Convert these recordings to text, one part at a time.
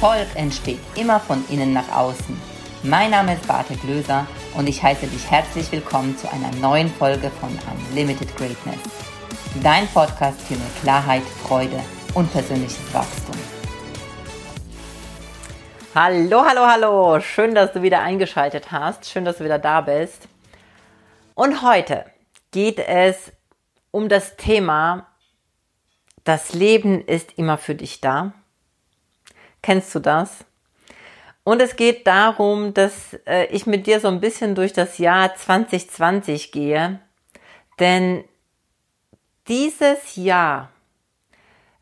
Erfolg entsteht immer von innen nach außen. Mein Name ist Barte Glöser und ich heiße dich herzlich willkommen zu einer neuen Folge von Unlimited Greatness. Dein Podcast für mehr Klarheit, Freude und persönliches Wachstum. Hallo, hallo, hallo. Schön, dass du wieder eingeschaltet hast. Schön, dass du wieder da bist. Und heute geht es um das Thema, das Leben ist immer für dich da. Kennst du das? Und es geht darum, dass äh, ich mit dir so ein bisschen durch das Jahr 2020 gehe. Denn dieses Jahr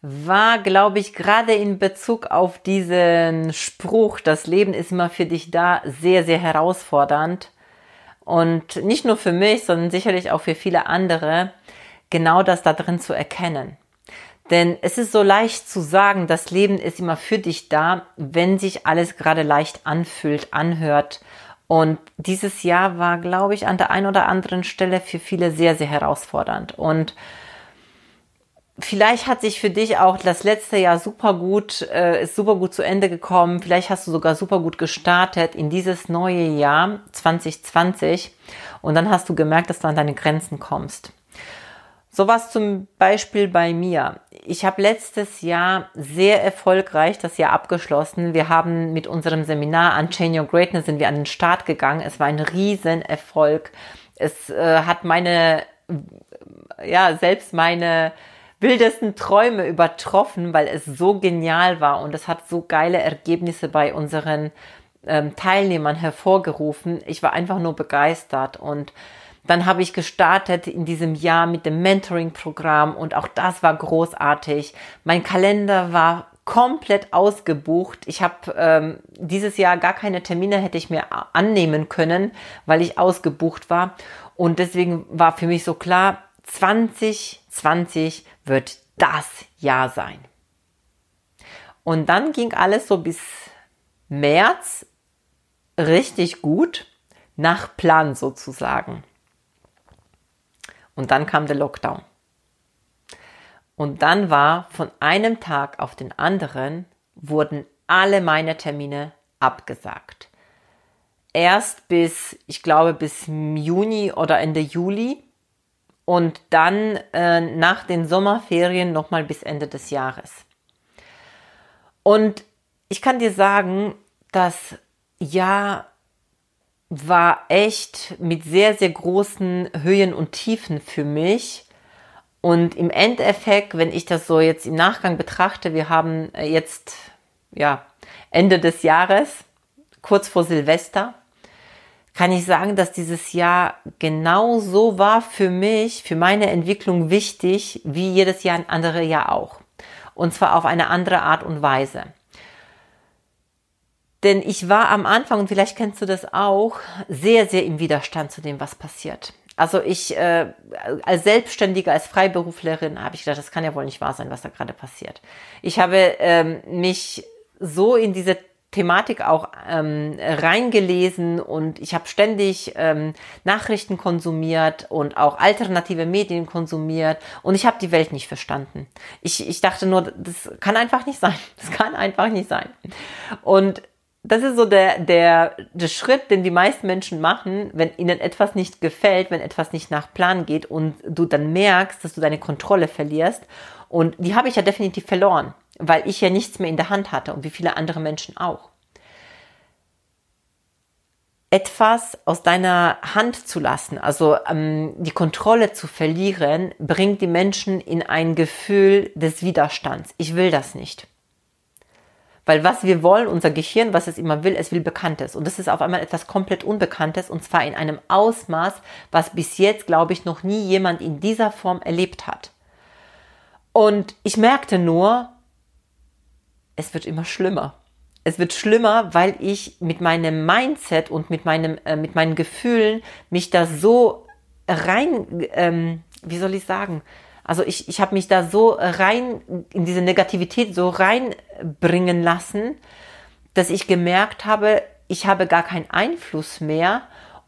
war, glaube ich, gerade in Bezug auf diesen Spruch, das Leben ist immer für dich da, sehr, sehr herausfordernd. Und nicht nur für mich, sondern sicherlich auch für viele andere, genau das da drin zu erkennen. Denn es ist so leicht zu sagen, das Leben ist immer für dich da, wenn sich alles gerade leicht anfühlt, anhört. Und dieses Jahr war, glaube ich, an der einen oder anderen Stelle für viele sehr, sehr herausfordernd. Und vielleicht hat sich für dich auch das letzte Jahr super gut, äh, ist super gut zu Ende gekommen. Vielleicht hast du sogar super gut gestartet in dieses neue Jahr 2020. Und dann hast du gemerkt, dass du an deine Grenzen kommst. Sowas zum Beispiel bei mir. Ich habe letztes Jahr sehr erfolgreich das Jahr abgeschlossen. Wir haben mit unserem Seminar Unchain Your Greatness sind wir an den Start gegangen. Es war ein Riesenerfolg. Es äh, hat meine, ja, selbst meine wildesten Träume übertroffen, weil es so genial war und es hat so geile Ergebnisse bei unseren ähm, Teilnehmern hervorgerufen. Ich war einfach nur begeistert und dann habe ich gestartet in diesem Jahr mit dem Mentoring-Programm und auch das war großartig. Mein Kalender war komplett ausgebucht. Ich habe ähm, dieses Jahr gar keine Termine hätte ich mir annehmen können, weil ich ausgebucht war. Und deswegen war für mich so klar, 2020 wird das Jahr sein. Und dann ging alles so bis März richtig gut nach Plan sozusagen. Und dann kam der Lockdown. Und dann war von einem Tag auf den anderen wurden alle meine Termine abgesagt. Erst bis, ich glaube, bis Juni oder Ende Juli und dann äh, nach den Sommerferien nochmal bis Ende des Jahres. Und ich kann dir sagen, das Jahr war echt mit sehr, sehr großen Höhen und Tiefen für mich. Und im Endeffekt, wenn ich das so jetzt im Nachgang betrachte, wir haben äh, jetzt, ja, Ende des Jahres, kurz vor Silvester, kann ich sagen, dass dieses Jahr genau so war für mich, für meine Entwicklung wichtig, wie jedes Jahr ein anderes Jahr auch. Und zwar auf eine andere Art und Weise. Denn ich war am Anfang, und vielleicht kennst du das auch, sehr, sehr im Widerstand zu dem, was passiert. Also ich äh, als Selbstständige, als Freiberuflerin habe ich gedacht, das kann ja wohl nicht wahr sein, was da gerade passiert. Ich habe ähm, mich so in diese Thematik auch ähm, reingelesen und ich habe ständig ähm, Nachrichten konsumiert und auch alternative Medien konsumiert und ich habe die Welt nicht verstanden. Ich, ich dachte nur, das kann einfach nicht sein. Das kann einfach nicht sein. Und das ist so der, der, der Schritt, den die meisten Menschen machen, wenn ihnen etwas nicht gefällt, wenn etwas nicht nach Plan geht und du dann merkst, dass du deine Kontrolle verlierst. Und die habe ich ja definitiv verloren, weil ich ja nichts mehr in der Hand hatte und wie viele andere Menschen auch. Etwas aus deiner Hand zu lassen, also ähm, die Kontrolle zu verlieren, bringt die Menschen in ein Gefühl des Widerstands. Ich will das nicht. Weil was wir wollen, unser Gehirn, was es immer will, es will Bekanntes. Und das ist auf einmal etwas komplett Unbekanntes und zwar in einem Ausmaß, was bis jetzt, glaube ich, noch nie jemand in dieser Form erlebt hat. Und ich merkte nur, es wird immer schlimmer. Es wird schlimmer, weil ich mit meinem Mindset und mit meinem, äh, mit meinen Gefühlen mich da so rein, ähm, wie soll ich sagen, also ich, ich habe mich da so rein, in diese Negativität so reinbringen lassen, dass ich gemerkt habe, ich habe gar keinen Einfluss mehr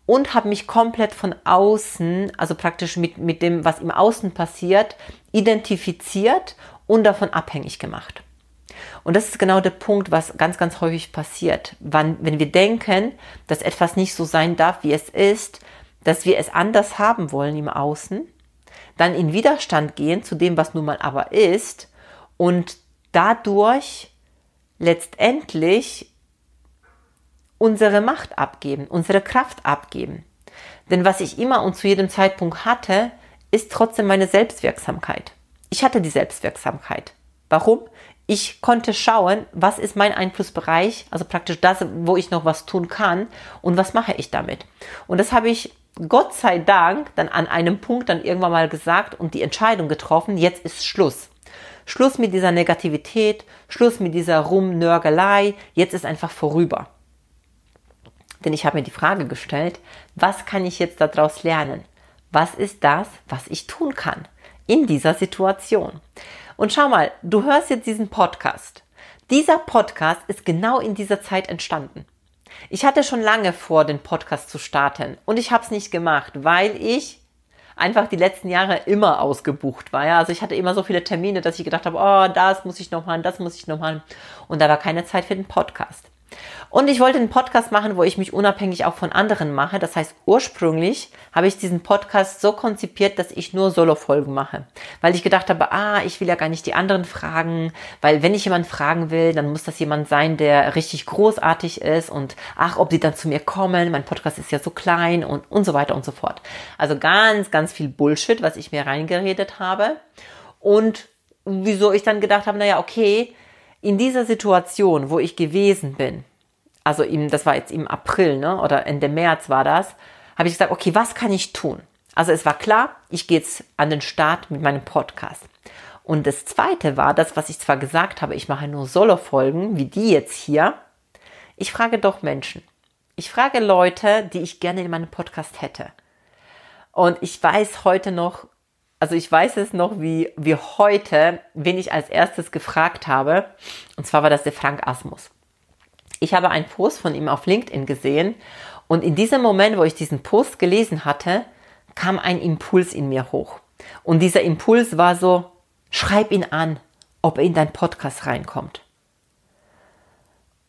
und habe mich komplett von außen, also praktisch mit, mit dem, was im Außen passiert, identifiziert und davon abhängig gemacht. Und das ist genau der Punkt, was ganz, ganz häufig passiert. Wann, wenn wir denken, dass etwas nicht so sein darf, wie es ist, dass wir es anders haben wollen im Außen, dann in Widerstand gehen zu dem, was nun mal aber ist und dadurch letztendlich unsere Macht abgeben, unsere Kraft abgeben. Denn was ich immer und zu jedem Zeitpunkt hatte, ist trotzdem meine Selbstwirksamkeit. Ich hatte die Selbstwirksamkeit. Warum? Ich konnte schauen, was ist mein Einflussbereich, also praktisch das, wo ich noch was tun kann und was mache ich damit. Und das habe ich Gott sei Dank dann an einem Punkt dann irgendwann mal gesagt und die Entscheidung getroffen, jetzt ist Schluss. Schluss mit dieser Negativität, Schluss mit dieser Rumnörgelei, jetzt ist einfach vorüber. Denn ich habe mir die Frage gestellt, was kann ich jetzt daraus lernen? Was ist das, was ich tun kann in dieser Situation? Und schau mal, du hörst jetzt diesen Podcast. Dieser Podcast ist genau in dieser Zeit entstanden. Ich hatte schon lange vor, den Podcast zu starten und ich habe es nicht gemacht, weil ich einfach die letzten Jahre immer ausgebucht war. Ja? Also ich hatte immer so viele Termine, dass ich gedacht habe, oh, das muss ich noch machen, das muss ich noch machen. Und da war keine Zeit für den Podcast. Und ich wollte einen Podcast machen, wo ich mich unabhängig auch von anderen mache. Das heißt, ursprünglich habe ich diesen Podcast so konzipiert, dass ich nur Solo-Folgen mache. Weil ich gedacht habe, ah, ich will ja gar nicht die anderen fragen, weil wenn ich jemanden fragen will, dann muss das jemand sein, der richtig großartig ist und ach, ob die dann zu mir kommen, mein Podcast ist ja so klein und, und so weiter und so fort. Also ganz, ganz viel Bullshit, was ich mir reingeredet habe. Und wieso ich dann gedacht habe, naja, okay, in dieser Situation, wo ich gewesen bin, also im, das war jetzt im April, ne, oder Ende März war das, habe ich gesagt, okay, was kann ich tun? Also es war klar, ich gehe jetzt an den Start mit meinem Podcast. Und das zweite war, das, was ich zwar gesagt habe, ich mache nur Solo-Folgen, wie die jetzt hier. Ich frage doch Menschen. Ich frage Leute, die ich gerne in meinem Podcast hätte. Und ich weiß heute noch, also ich weiß es noch wie, wie heute, wen ich als erstes gefragt habe. Und zwar war das der Frank Asmus. Ich habe einen Post von ihm auf LinkedIn gesehen und in diesem Moment, wo ich diesen Post gelesen hatte, kam ein Impuls in mir hoch. Und dieser Impuls war so, schreib ihn an, ob er in dein Podcast reinkommt.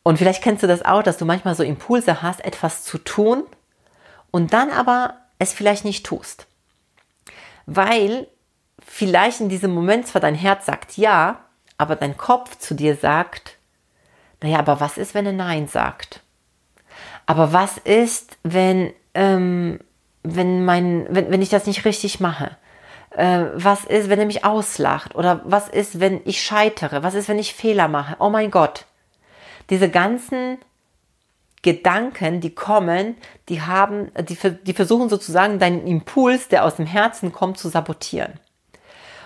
Und vielleicht kennst du das auch, dass du manchmal so Impulse hast, etwas zu tun und dann aber es vielleicht nicht tust. Weil vielleicht in diesem Moment zwar dein Herz sagt ja, aber dein Kopf zu dir sagt, naja, aber was ist, wenn er Nein sagt? Aber was ist, wenn, ähm, wenn, mein, wenn, wenn ich das nicht richtig mache? Äh, was ist, wenn er mich auslacht? Oder was ist, wenn ich scheitere? Was ist, wenn ich Fehler mache? Oh mein Gott. Diese ganzen Gedanken, die kommen, die haben, die, die versuchen sozusagen deinen Impuls, der aus dem Herzen kommt, zu sabotieren.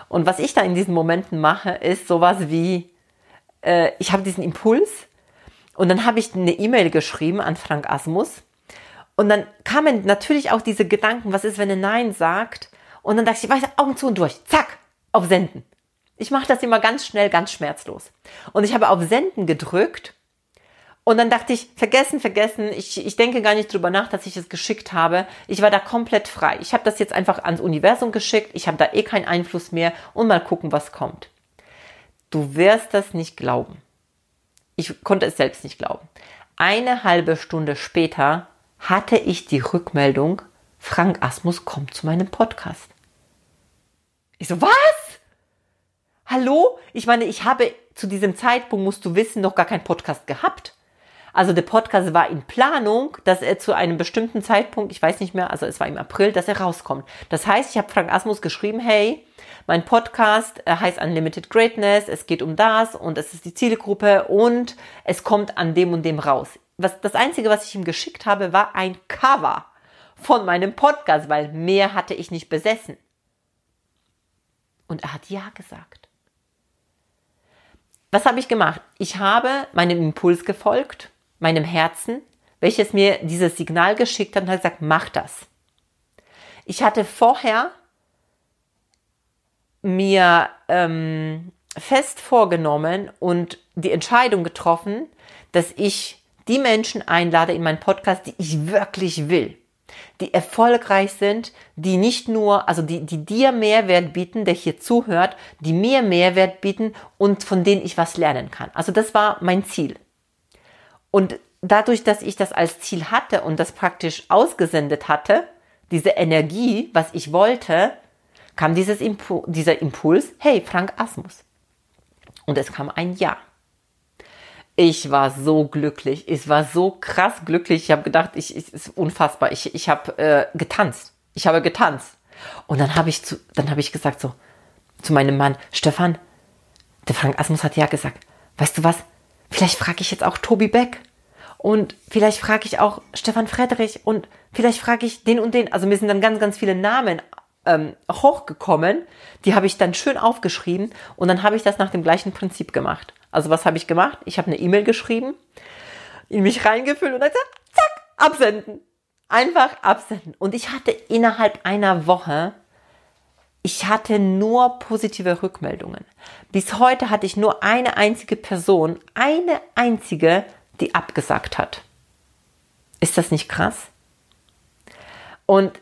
Und was ich da in diesen Momenten mache, ist sowas wie, äh, ich habe diesen Impuls und dann habe ich eine E-Mail geschrieben an Frank Asmus und dann kamen natürlich auch diese Gedanken, was ist, wenn er Nein sagt? Und dann dachte ich, weiß, Augen zu und durch, zack, auf Senden. Ich mache das immer ganz schnell, ganz schmerzlos. Und ich habe auf Senden gedrückt und dann dachte ich, vergessen, vergessen, ich, ich denke gar nicht drüber nach, dass ich es geschickt habe. Ich war da komplett frei. Ich habe das jetzt einfach ans Universum geschickt, ich habe da eh keinen Einfluss mehr und mal gucken, was kommt. Du wirst das nicht glauben. Ich konnte es selbst nicht glauben. Eine halbe Stunde später hatte ich die Rückmeldung, Frank Asmus kommt zu meinem Podcast. Ich so, was? Hallo? Ich meine, ich habe zu diesem Zeitpunkt, musst du wissen, noch gar keinen Podcast gehabt. Also der Podcast war in Planung, dass er zu einem bestimmten Zeitpunkt, ich weiß nicht mehr, also es war im April, dass er rauskommt. Das heißt, ich habe Frank Asmus geschrieben, hey, mein Podcast äh, heißt Unlimited Greatness, es geht um das und es ist die Zielgruppe und es kommt an dem und dem raus. Was, das Einzige, was ich ihm geschickt habe, war ein Cover von meinem Podcast, weil mehr hatte ich nicht besessen. Und er hat Ja gesagt. Was habe ich gemacht? Ich habe meinem Impuls gefolgt meinem Herzen, welches mir dieses Signal geschickt hat und hat gesagt, mach das. Ich hatte vorher mir ähm, fest vorgenommen und die Entscheidung getroffen, dass ich die Menschen einlade in meinen Podcast, die ich wirklich will. die erfolgreich sind, die nicht nur, also die, die dir Mehrwert bieten, der hier zuhört, die mir Mehrwert bieten und von denen ich was lernen kann. Also das war mein Ziel. Und dadurch, dass ich das als Ziel hatte und das praktisch ausgesendet hatte, diese Energie, was ich wollte, kam dieses Impu dieser Impuls, hey, Frank Asmus. Und es kam ein Ja. Ich war so glücklich. Ich war so krass glücklich. Ich habe gedacht, ich, ich ist unfassbar. Ich, ich habe äh, getanzt. Ich habe getanzt. Und dann habe ich zu, dann habe ich gesagt so zu meinem Mann, Stefan, der Frank Asmus hat ja gesagt, weißt du was? Vielleicht frage ich jetzt auch Tobi Beck. Und vielleicht frage ich auch Stefan Friedrich und vielleicht frage ich den und den. Also mir sind dann ganz, ganz viele Namen ähm, hochgekommen. Die habe ich dann schön aufgeschrieben und dann habe ich das nach dem gleichen Prinzip gemacht. Also was habe ich gemacht? Ich habe eine E-Mail geschrieben, in mich reingefüllt und dann gesagt, zack, absenden. Einfach absenden. Und ich hatte innerhalb einer Woche, ich hatte nur positive Rückmeldungen. Bis heute hatte ich nur eine einzige Person, eine einzige, die abgesagt hat. Ist das nicht krass? Und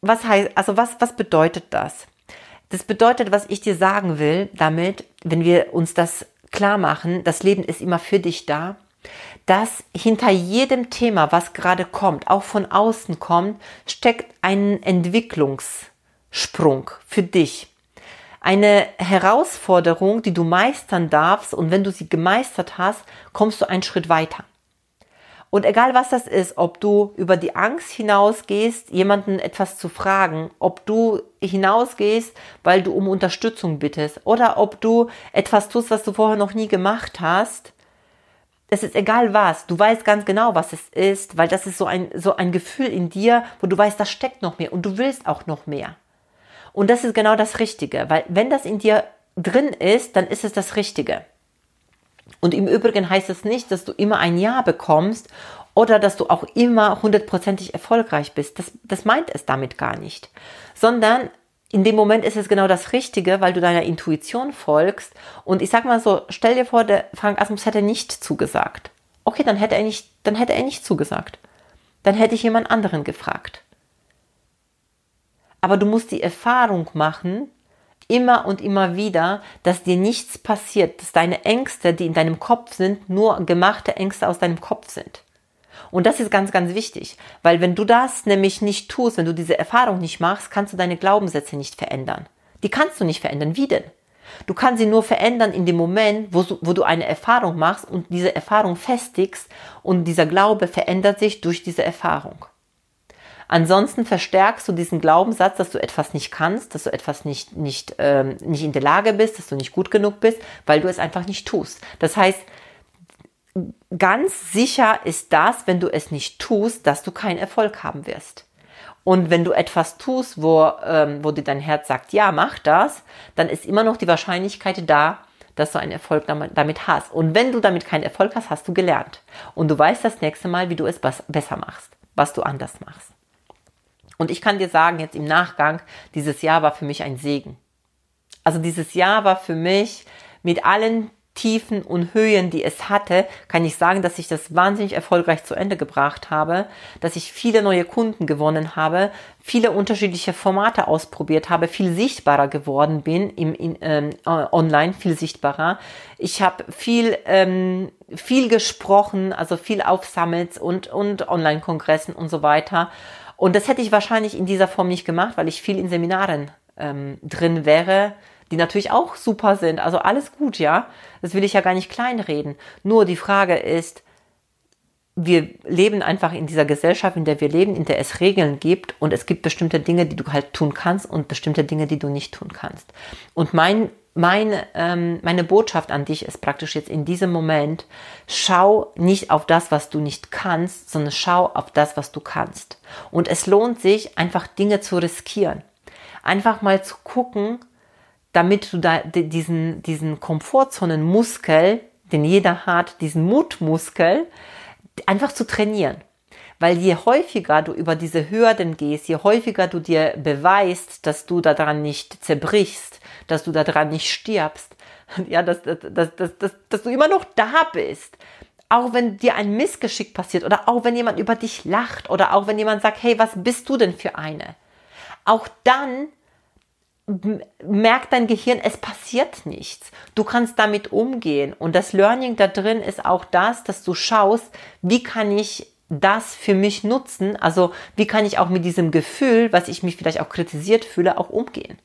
was heißt, also was, was bedeutet das? Das bedeutet, was ich dir sagen will, damit, wenn wir uns das klar machen, das Leben ist immer für dich da, dass hinter jedem Thema, was gerade kommt, auch von außen kommt, steckt ein Entwicklungssprung für dich eine Herausforderung, die du meistern darfst und wenn du sie gemeistert hast, kommst du einen Schritt weiter. Und egal was das ist, ob du über die Angst hinausgehst, jemanden etwas zu fragen, ob du hinausgehst, weil du um Unterstützung bittest oder ob du etwas tust, was du vorher noch nie gemacht hast, es ist egal was, du weißt ganz genau, was es ist, weil das ist so ein, so ein Gefühl in dir, wo du weißt, da steckt noch mehr und du willst auch noch mehr. Und das ist genau das Richtige, weil wenn das in dir drin ist, dann ist es das Richtige. Und im Übrigen heißt es nicht, dass du immer ein Ja bekommst oder dass du auch immer hundertprozentig erfolgreich bist. Das, das meint es damit gar nicht. Sondern in dem Moment ist es genau das Richtige, weil du deiner Intuition folgst. Und ich sag mal so, stell dir vor, der Frank Asmus hätte nicht zugesagt. Okay, dann hätte er nicht, dann hätte er nicht zugesagt. Dann hätte ich jemand anderen gefragt. Aber du musst die Erfahrung machen, immer und immer wieder, dass dir nichts passiert, dass deine Ängste, die in deinem Kopf sind, nur gemachte Ängste aus deinem Kopf sind. Und das ist ganz, ganz wichtig, weil wenn du das nämlich nicht tust, wenn du diese Erfahrung nicht machst, kannst du deine Glaubenssätze nicht verändern. Die kannst du nicht verändern. Wie denn? Du kannst sie nur verändern in dem Moment, wo, wo du eine Erfahrung machst und diese Erfahrung festigst und dieser Glaube verändert sich durch diese Erfahrung. Ansonsten verstärkst du diesen Glaubenssatz, dass du etwas nicht kannst, dass du etwas nicht, nicht, ähm, nicht in der Lage bist, dass du nicht gut genug bist, weil du es einfach nicht tust. Das heißt, ganz sicher ist das, wenn du es nicht tust, dass du keinen Erfolg haben wirst. Und wenn du etwas tust, wo, ähm, wo dir dein Herz sagt, ja, mach das, dann ist immer noch die Wahrscheinlichkeit da, dass du einen Erfolg damit hast. Und wenn du damit keinen Erfolg hast, hast du gelernt. Und du weißt das nächste Mal, wie du es besser machst, was du anders machst. Und ich kann dir sagen, jetzt im Nachgang, dieses Jahr war für mich ein Segen. Also dieses Jahr war für mich mit allen Tiefen und Höhen, die es hatte, kann ich sagen, dass ich das wahnsinnig erfolgreich zu Ende gebracht habe, dass ich viele neue Kunden gewonnen habe, viele unterschiedliche Formate ausprobiert habe, viel sichtbarer geworden bin im in, ähm, online, viel sichtbarer. Ich habe viel ähm, viel gesprochen, also viel auf Summits und und Online-Kongressen und so weiter und das hätte ich wahrscheinlich in dieser Form nicht gemacht, weil ich viel in Seminaren ähm, drin wäre, die natürlich auch super sind. Also alles gut, ja. Das will ich ja gar nicht kleinreden. Nur die Frage ist, wir leben einfach in dieser Gesellschaft, in der wir leben, in der es Regeln gibt und es gibt bestimmte Dinge, die du halt tun kannst und bestimmte Dinge, die du nicht tun kannst. Und mein meine, ähm, meine Botschaft an dich ist praktisch jetzt in diesem Moment, schau nicht auf das, was du nicht kannst, sondern schau auf das, was du kannst. Und es lohnt sich, einfach Dinge zu riskieren. Einfach mal zu gucken, damit du da diesen, diesen Komfortzonenmuskel, den jeder hat, diesen Mutmuskel, einfach zu trainieren. Weil je häufiger du über diese Hürden gehst, je häufiger du dir beweist, dass du daran nicht zerbrichst, dass du daran nicht stirbst, ja, dass, dass, dass, dass, dass du immer noch da bist, auch wenn dir ein Missgeschick passiert oder auch wenn jemand über dich lacht oder auch wenn jemand sagt, hey, was bist du denn für eine? Auch dann merkt dein Gehirn, es passiert nichts. Du kannst damit umgehen. Und das Learning da drin ist auch das, dass du schaust, wie kann ich das für mich nutzen? Also wie kann ich auch mit diesem Gefühl, was ich mich vielleicht auch kritisiert fühle, auch umgehen?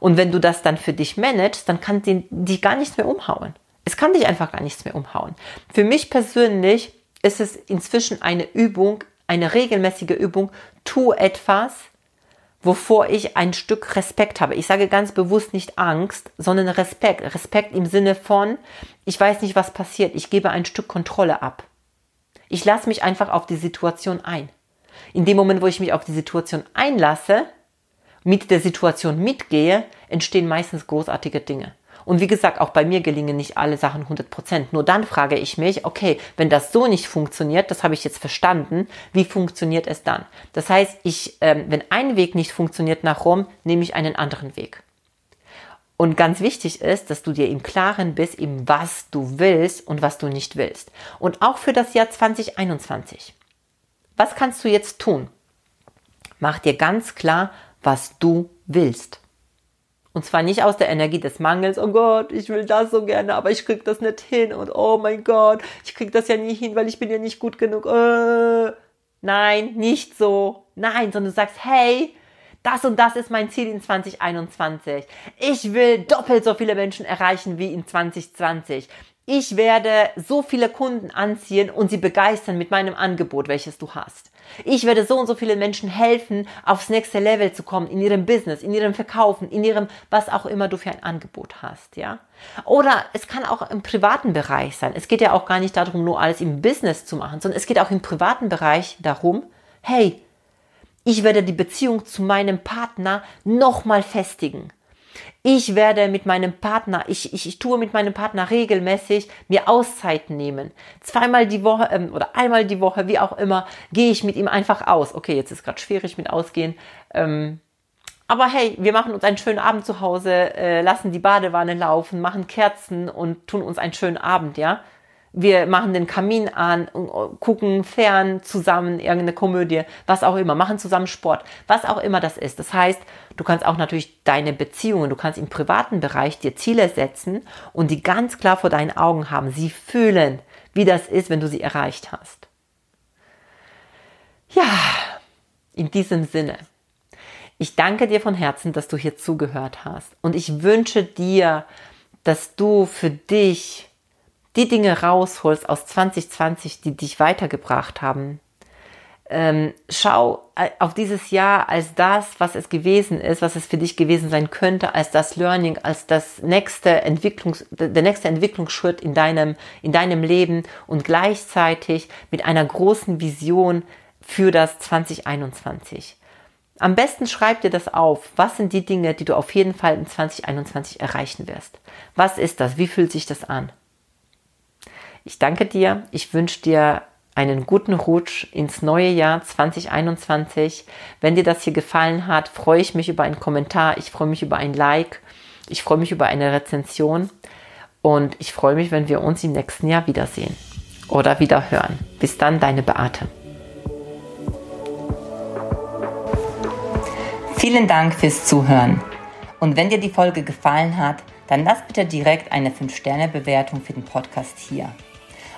Und wenn du das dann für dich managst, dann kann die gar nichts mehr umhauen. Es kann dich einfach gar nichts mehr umhauen. Für mich persönlich ist es inzwischen eine Übung, eine regelmäßige Übung, tu etwas, wovor ich ein Stück Respekt habe. Ich sage ganz bewusst nicht Angst, sondern Respekt. Respekt im Sinne von, ich weiß nicht, was passiert. Ich gebe ein Stück Kontrolle ab. Ich lasse mich einfach auf die Situation ein. In dem Moment, wo ich mich auf die Situation einlasse, mit der Situation mitgehe, entstehen meistens großartige Dinge. Und wie gesagt, auch bei mir gelingen nicht alle Sachen 100 Prozent. Nur dann frage ich mich, okay, wenn das so nicht funktioniert, das habe ich jetzt verstanden, wie funktioniert es dann? Das heißt, ich, ähm, wenn ein Weg nicht funktioniert nach Rom, nehme ich einen anderen Weg. Und ganz wichtig ist, dass du dir im Klaren bist, eben was du willst und was du nicht willst. Und auch für das Jahr 2021. Was kannst du jetzt tun? Mach dir ganz klar, was du willst. Und zwar nicht aus der Energie des Mangels, oh Gott, ich will das so gerne, aber ich krieg das nicht hin und oh mein Gott, ich krieg das ja nie hin, weil ich bin ja nicht gut genug. Äh, nein, nicht so. Nein, sondern du sagst, hey, das und das ist mein Ziel in 2021. Ich will doppelt so viele Menschen erreichen wie in 2020. Ich werde so viele Kunden anziehen und sie begeistern mit meinem Angebot, welches du hast. Ich werde so und so vielen Menschen helfen, aufs nächste Level zu kommen, in ihrem Business, in ihrem Verkaufen, in ihrem, was auch immer du für ein Angebot hast, ja. Oder es kann auch im privaten Bereich sein. Es geht ja auch gar nicht darum, nur alles im Business zu machen, sondern es geht auch im privaten Bereich darum, hey, ich werde die Beziehung zu meinem Partner nochmal festigen. Ich werde mit meinem Partner, ich, ich, ich tue mit meinem Partner regelmäßig mir Auszeiten nehmen. Zweimal die Woche ähm, oder einmal die Woche, wie auch immer, gehe ich mit ihm einfach aus. Okay, jetzt ist gerade schwierig mit Ausgehen. Ähm, aber hey, wir machen uns einen schönen Abend zu Hause, äh, lassen die Badewanne laufen, machen Kerzen und tun uns einen schönen Abend, ja. Wir machen den Kamin an, gucken fern zusammen irgendeine Komödie, was auch immer, machen zusammen Sport, was auch immer das ist. Das heißt, du kannst auch natürlich deine Beziehungen, du kannst im privaten Bereich dir Ziele setzen und die ganz klar vor deinen Augen haben. Sie fühlen, wie das ist, wenn du sie erreicht hast. Ja, in diesem Sinne. Ich danke dir von Herzen, dass du hier zugehört hast. Und ich wünsche dir, dass du für dich die Dinge rausholst aus 2020, die dich weitergebracht haben. Ähm, schau äh, auf dieses Jahr als das, was es gewesen ist, was es für dich gewesen sein könnte, als das Learning, als das nächste Entwicklungs, der nächste Entwicklungsschritt in deinem, in deinem Leben und gleichzeitig mit einer großen Vision für das 2021. Am besten schreib dir das auf. Was sind die Dinge, die du auf jeden Fall in 2021 erreichen wirst? Was ist das? Wie fühlt sich das an? Ich danke dir. Ich wünsche dir einen guten Rutsch ins neue Jahr 2021. Wenn dir das hier gefallen hat, freue ich mich über einen Kommentar. Ich freue mich über ein Like. Ich freue mich über eine Rezension. Und ich freue mich, wenn wir uns im nächsten Jahr wiedersehen oder wieder hören. Bis dann, deine Beate. Vielen Dank fürs Zuhören. Und wenn dir die Folge gefallen hat, dann lass bitte direkt eine 5-Sterne-Bewertung für den Podcast hier.